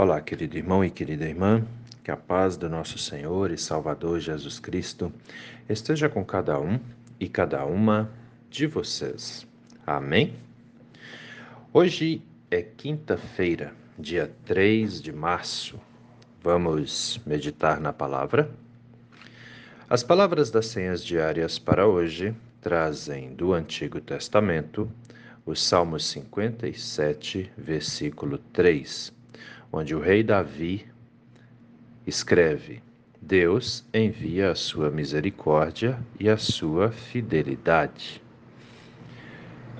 Olá, querido irmão e querida irmã, que a paz do nosso Senhor e Salvador Jesus Cristo esteja com cada um e cada uma de vocês. Amém? Hoje é quinta-feira, dia 3 de março. Vamos meditar na palavra? As palavras das senhas diárias para hoje trazem do Antigo Testamento o Salmo 57, versículo 3 onde o rei Davi escreve: Deus envia a sua misericórdia e a sua fidelidade.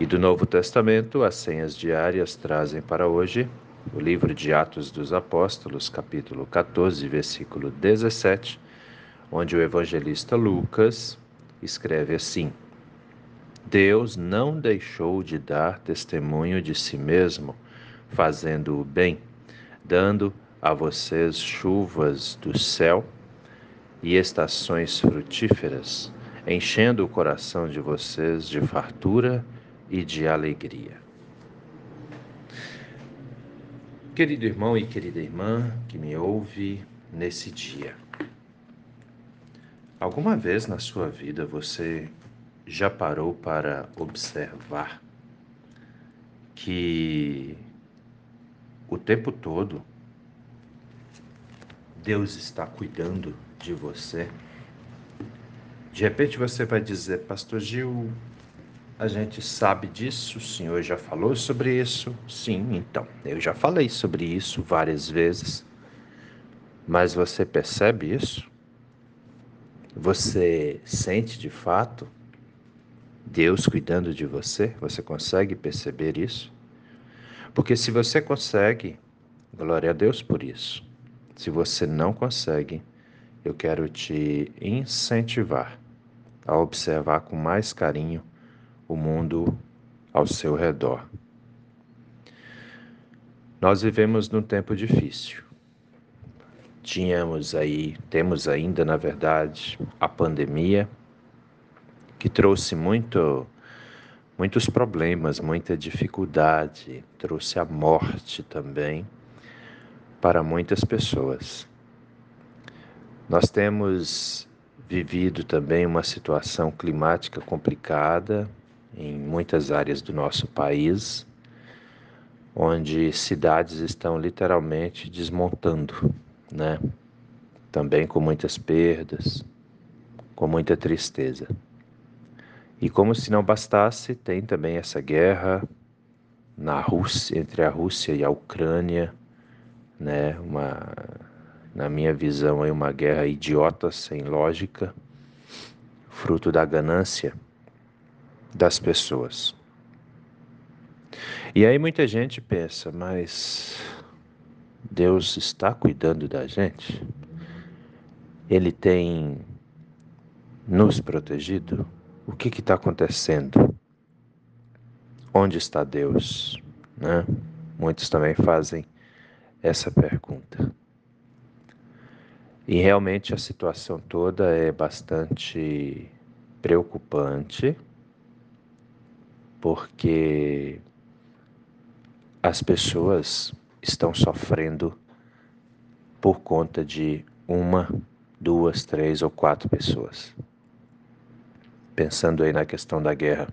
E do Novo Testamento, as senhas diárias trazem para hoje o livro de Atos dos Apóstolos, capítulo 14, versículo 17, onde o evangelista Lucas escreve assim: Deus não deixou de dar testemunho de si mesmo, fazendo o bem dando a vocês chuvas do céu e estações frutíferas, enchendo o coração de vocês de fartura e de alegria. Querido irmão e querida irmã que me ouve nesse dia, alguma vez na sua vida você já parou para observar que o tempo todo, Deus está cuidando de você. De repente você vai dizer, Pastor Gil, a gente sabe disso, o senhor já falou sobre isso? Sim, então, eu já falei sobre isso várias vezes. Mas você percebe isso? Você sente de fato Deus cuidando de você? Você consegue perceber isso? Porque se você consegue, glória a Deus por isso. Se você não consegue, eu quero te incentivar a observar com mais carinho o mundo ao seu redor. Nós vivemos num tempo difícil. Tínhamos aí, temos ainda, na verdade, a pandemia, que trouxe muito muitos problemas, muita dificuldade, trouxe a morte também para muitas pessoas. Nós temos vivido também uma situação climática complicada em muitas áreas do nosso país, onde cidades estão literalmente desmontando, né? Também com muitas perdas, com muita tristeza. E como se não bastasse, tem também essa guerra na Rússia, entre a Rússia e a Ucrânia, né? Uma, na minha visão, é uma guerra idiota, sem lógica, fruto da ganância das pessoas. E aí muita gente pensa, mas Deus está cuidando da gente? Ele tem nos protegido? O que está acontecendo? Onde está Deus? Né? Muitos também fazem essa pergunta. E realmente a situação toda é bastante preocupante, porque as pessoas estão sofrendo por conta de uma, duas, três ou quatro pessoas pensando aí na questão da guerra,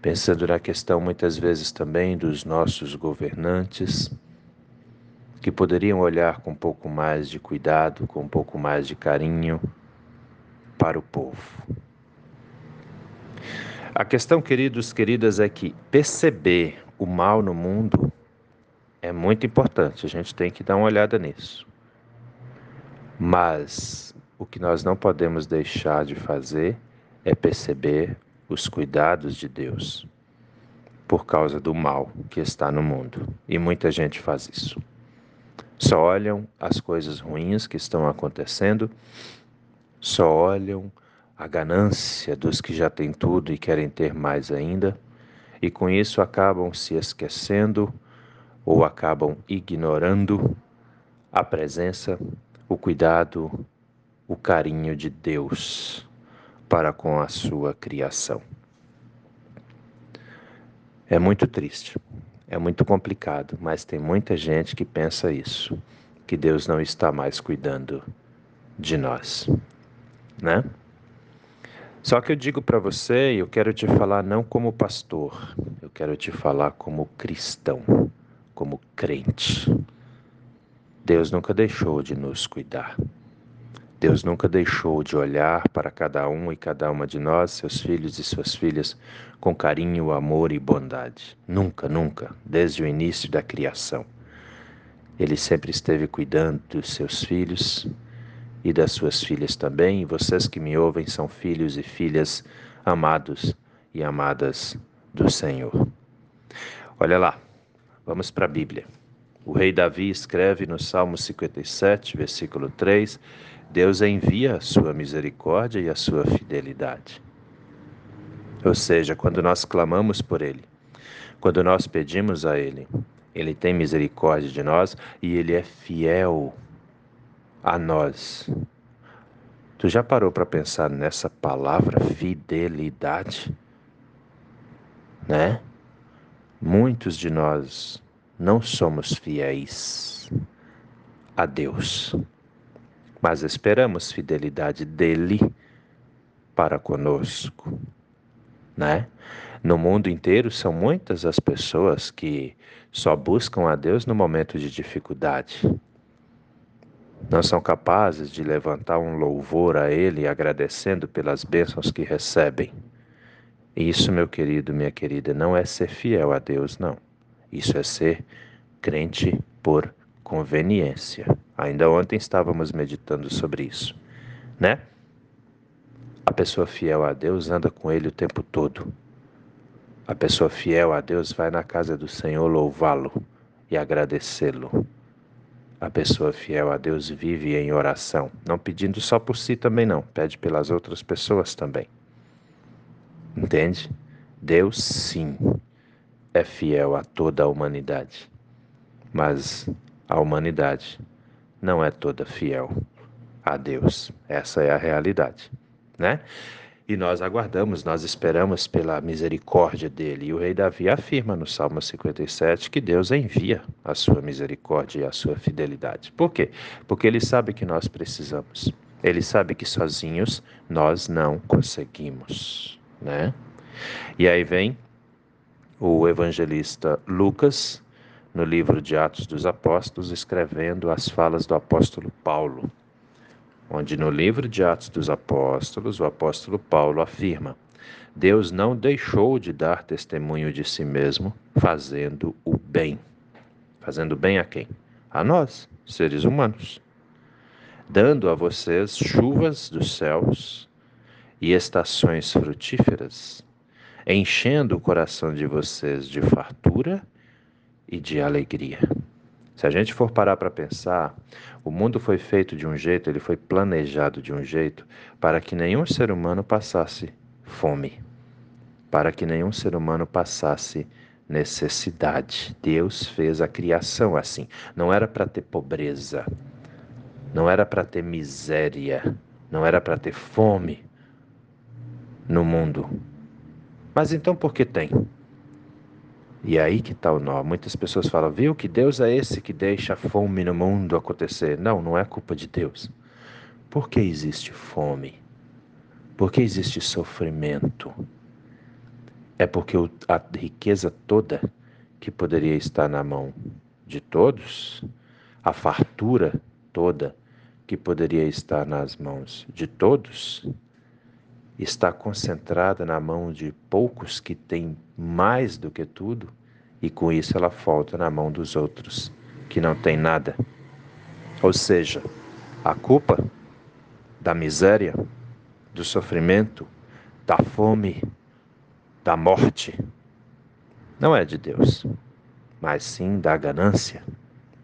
pensando na questão muitas vezes também dos nossos governantes, que poderiam olhar com um pouco mais de cuidado, com um pouco mais de carinho para o povo. A questão, queridos, queridas, é que perceber o mal no mundo é muito importante, a gente tem que dar uma olhada nisso. Mas o que nós não podemos deixar de fazer é perceber os cuidados de Deus por causa do mal que está no mundo. E muita gente faz isso. Só olham as coisas ruins que estão acontecendo, só olham a ganância dos que já têm tudo e querem ter mais ainda, e com isso acabam se esquecendo ou acabam ignorando a presença, o cuidado o carinho de Deus para com a sua criação. É muito triste, É muito complicado, mas tem muita gente que pensa isso, que Deus não está mais cuidando de nós, né? Só que eu digo para você, eu quero te falar não como pastor, eu quero te falar como cristão, como crente. Deus nunca deixou de nos cuidar. Deus nunca deixou de olhar para cada um e cada uma de nós, seus filhos e suas filhas, com carinho, amor e bondade. Nunca, nunca, desde o início da criação. Ele sempre esteve cuidando dos seus filhos e das suas filhas também, e vocês que me ouvem são filhos e filhas amados e amadas do Senhor. Olha lá, vamos para a Bíblia. O rei Davi escreve no Salmo 57, versículo 3: Deus envia a sua misericórdia e a sua fidelidade. Ou seja, quando nós clamamos por Ele, quando nós pedimos a Ele, Ele tem misericórdia de nós e Ele é fiel a nós. Tu já parou para pensar nessa palavra fidelidade? Né? Muitos de nós não somos fiéis a Deus, mas esperamos fidelidade dele para conosco, né? No mundo inteiro são muitas as pessoas que só buscam a Deus no momento de dificuldade não são capazes de levantar um louvor a Ele agradecendo pelas bênçãos que recebem. Isso, meu querido, minha querida, não é ser fiel a Deus, não. Isso é ser crente por conveniência. Ainda ontem estávamos meditando sobre isso, né? A pessoa fiel a Deus anda com Ele o tempo todo. A pessoa fiel a Deus vai na casa do Senhor louvá-lo e agradecê-lo. A pessoa fiel a Deus vive em oração, não pedindo só por si também não, pede pelas outras pessoas também. Entende? Deus sim é fiel a toda a humanidade, mas a humanidade não é toda fiel a Deus. Essa é a realidade, né? E nós aguardamos, nós esperamos pela misericórdia dele. E o rei Davi afirma no Salmo 57 que Deus envia a sua misericórdia e a sua fidelidade. Por quê? Porque ele sabe que nós precisamos. Ele sabe que sozinhos nós não conseguimos, né? E aí vem o evangelista Lucas, no livro de Atos dos Apóstolos, escrevendo as falas do apóstolo Paulo onde no livro de Atos dos Apóstolos, o apóstolo Paulo afirma: Deus não deixou de dar testemunho de si mesmo, fazendo o bem. Fazendo bem a quem? A nós, seres humanos. Dando a vocês chuvas dos céus e estações frutíferas, enchendo o coração de vocês de fartura e de alegria. Se a gente for parar para pensar, o mundo foi feito de um jeito, ele foi planejado de um jeito para que nenhum ser humano passasse fome, para que nenhum ser humano passasse necessidade. Deus fez a criação assim. Não era para ter pobreza, não era para ter miséria, não era para ter fome no mundo. Mas então por que tem? E é aí que está o nó. Muitas pessoas falam, viu que Deus é esse que deixa a fome no mundo acontecer. Não, não é culpa de Deus. Por que existe fome? Por que existe sofrimento? É porque a riqueza toda que poderia estar na mão de todos, a fartura toda que poderia estar nas mãos de todos, está concentrada na mão de poucos que têm mais do que tudo, e com isso ela falta na mão dos outros, que não têm nada. Ou seja, a culpa da miséria, do sofrimento, da fome, da morte, não é de Deus, mas sim da ganância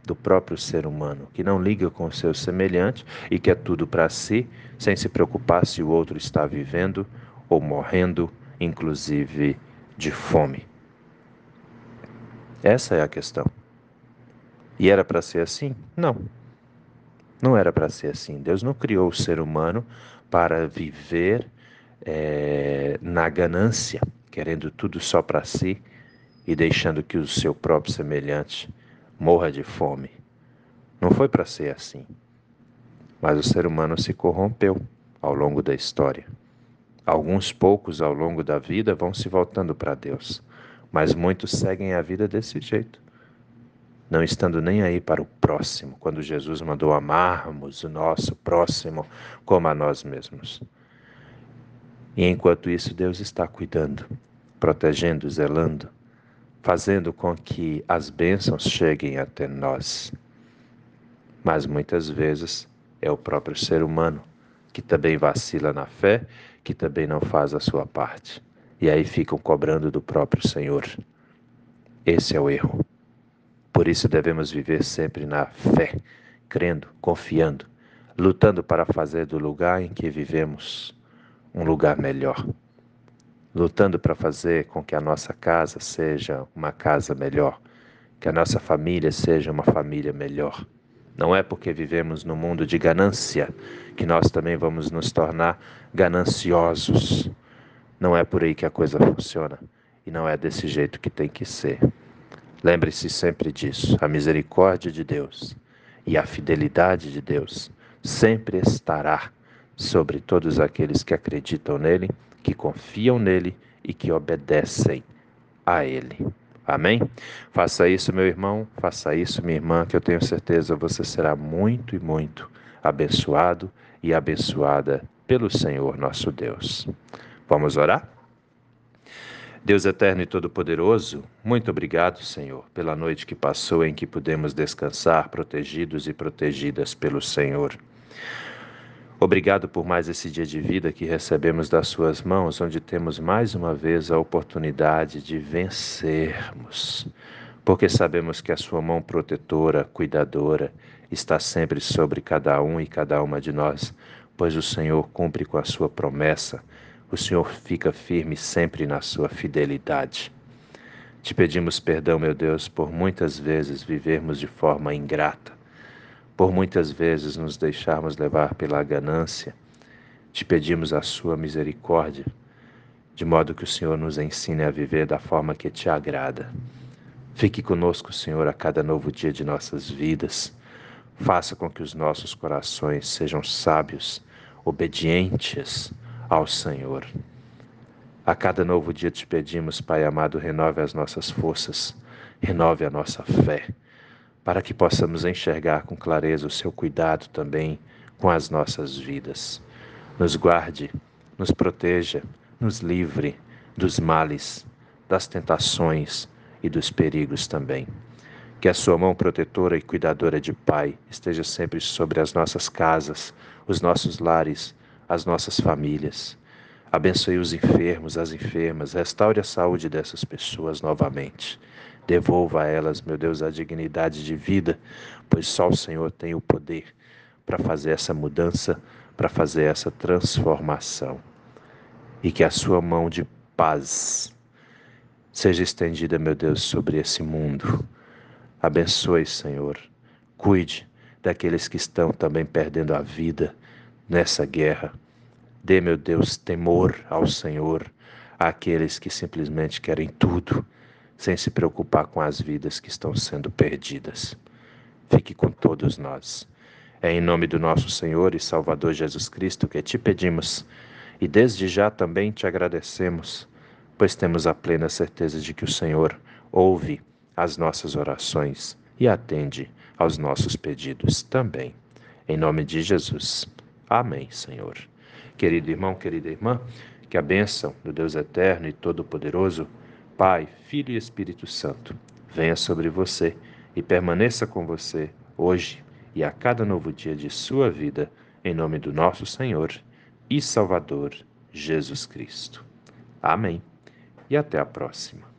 do próprio ser humano, que não liga com o seu semelhante e quer tudo para si, sem se preocupar se o outro está vivendo ou morrendo, inclusive de fome. Essa é a questão. E era para ser assim? Não. Não era para ser assim. Deus não criou o ser humano para viver é, na ganância, querendo tudo só para si e deixando que o seu próprio semelhante morra de fome. Não foi para ser assim. Mas o ser humano se corrompeu ao longo da história. Alguns poucos ao longo da vida vão se voltando para Deus, mas muitos seguem a vida desse jeito, não estando nem aí para o próximo, quando Jesus mandou amarmos o nosso próximo como a nós mesmos. E enquanto isso, Deus está cuidando, protegendo, zelando, fazendo com que as bênçãos cheguem até nós. Mas muitas vezes é o próprio ser humano que também vacila na fé, que também não faz a sua parte. E aí ficam cobrando do próprio Senhor. Esse é o erro. Por isso devemos viver sempre na fé, crendo, confiando, lutando para fazer do lugar em que vivemos um lugar melhor. Lutando para fazer com que a nossa casa seja uma casa melhor, que a nossa família seja uma família melhor. Não é porque vivemos no mundo de ganância que nós também vamos nos tornar gananciosos. Não é por aí que a coisa funciona e não é desse jeito que tem que ser. Lembre-se sempre disso: a misericórdia de Deus e a fidelidade de Deus sempre estará sobre todos aqueles que acreditam nele, que confiam nele e que obedecem a ele. Amém? Faça isso, meu irmão, faça isso, minha irmã, que eu tenho certeza você será muito e muito abençoado e abençoada pelo Senhor nosso Deus. Vamos orar? Deus eterno e todo-poderoso, muito obrigado, Senhor, pela noite que passou em que pudemos descansar protegidos e protegidas pelo Senhor. Obrigado por mais esse dia de vida que recebemos das Suas mãos, onde temos mais uma vez a oportunidade de vencermos, porque sabemos que a Sua mão protetora, cuidadora, está sempre sobre cada um e cada uma de nós, pois o Senhor cumpre com a Sua promessa, o Senhor fica firme sempre na Sua fidelidade. Te pedimos perdão, meu Deus, por muitas vezes vivermos de forma ingrata por muitas vezes nos deixarmos levar pela ganância, te pedimos a sua misericórdia, de modo que o Senhor nos ensine a viver da forma que te agrada. Fique conosco, Senhor, a cada novo dia de nossas vidas. Faça com que os nossos corações sejam sábios, obedientes ao Senhor. A cada novo dia te pedimos, Pai amado, renove as nossas forças, renove a nossa fé para que possamos enxergar com clareza o seu cuidado também com as nossas vidas. Nos guarde, nos proteja, nos livre dos males, das tentações e dos perigos também. Que a sua mão protetora e cuidadora de Pai esteja sempre sobre as nossas casas, os nossos lares, as nossas famílias. Abençoe os enfermos, as enfermas, restaure a saúde dessas pessoas novamente. Devolva a elas, meu Deus, a dignidade de vida, pois só o Senhor tem o poder para fazer essa mudança, para fazer essa transformação. E que a sua mão de paz seja estendida, meu Deus, sobre esse mundo. Abençoe, Senhor. Cuide daqueles que estão também perdendo a vida nessa guerra. Dê, meu Deus, temor ao Senhor àqueles que simplesmente querem tudo sem se preocupar com as vidas que estão sendo perdidas. Fique com todos nós. É em nome do nosso Senhor e Salvador Jesus Cristo que te pedimos e desde já também te agradecemos, pois temos a plena certeza de que o Senhor ouve as nossas orações e atende aos nossos pedidos também. Em nome de Jesus. Amém, Senhor. Querido irmão, querida irmã, que a bênção do Deus eterno e todo-poderoso Pai, Filho e Espírito Santo, venha sobre você e permaneça com você hoje e a cada novo dia de sua vida, em nome do nosso Senhor e Salvador Jesus Cristo. Amém. E até a próxima.